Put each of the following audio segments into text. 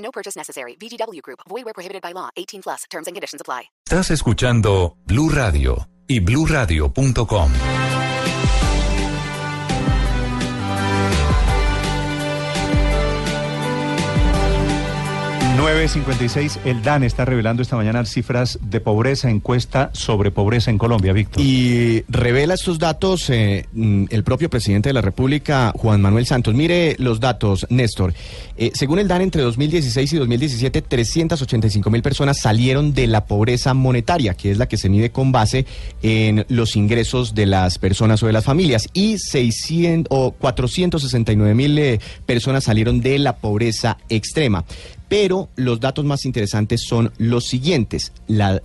No purchase necessary. VGW Group. Void where prohibited by law. 18 plus. Terms and conditions apply. Estás escuchando Blue Radio y BlueRadio.com. ...956, el DAN está revelando esta mañana cifras de pobreza, encuesta sobre pobreza en Colombia, Víctor. Y revela estos datos eh, mm, el propio presidente de la República, Juan Manuel Santos. Mire los datos, Néstor. Eh, según el DAN, entre 2016 y 2017, 385 mil personas salieron de la pobreza monetaria, que es la que se mide con base en los ingresos de las personas o de las familias, y 600 o 469 mil eh, personas salieron de la pobreza extrema. Pero los datos más interesantes son los siguientes,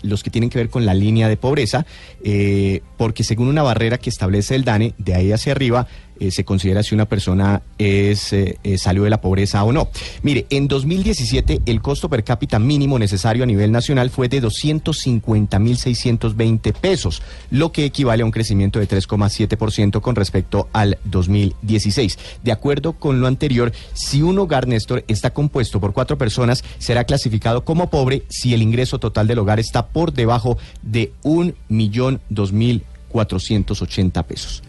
los que tienen que ver con la línea de pobreza, eh, porque según una barrera que establece el DANE, de ahí hacia arriba, eh, se considera si una persona es, eh, eh, salió de la pobreza o no. Mire, en 2017 el costo per cápita mínimo necesario a nivel nacional fue de 250.620 pesos, lo que equivale a un crecimiento de 3,7% con respecto al 2016. De acuerdo con lo anterior, si un hogar, Néstor, está compuesto por cuatro personas, será clasificado como pobre si el ingreso total del hogar está por debajo de un millón dos mil cuatrocientos pesos.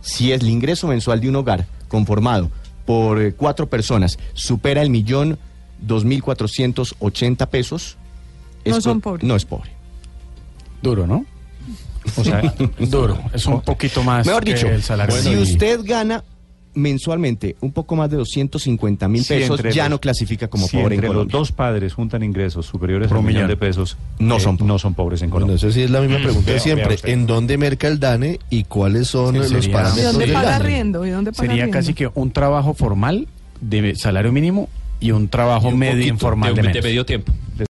Si el ingreso mensual de un hogar conformado por eh, cuatro personas supera el millón dos mil cuatrocientos ochenta pesos, No co- son pobres. No es pobre. Duro, ¿no? O sea, Duro, es un poquito más Mejor que dicho, el salario si usted gana mensualmente un poco más de 250 mil pesos, ya los- no clasifica como si pobre en entre los Colombia. dos padres juntan ingresos superiores Por a un millón millón. de pesos, No eh, son pobres. no son pobres en Bueno, Colombia. eso sí es la misma pregunta de Vea, siempre. ¿En dónde merca el DANE y cuáles son Sí, los sería- ¿Y parámetros dónde del paga DANE? riendo? ¿Y dónde paga Sería riendo? casi que un trabajo formal de salario mínimo y un trabajo Y un medio poquito informal de, de, de menos. medio tiempo.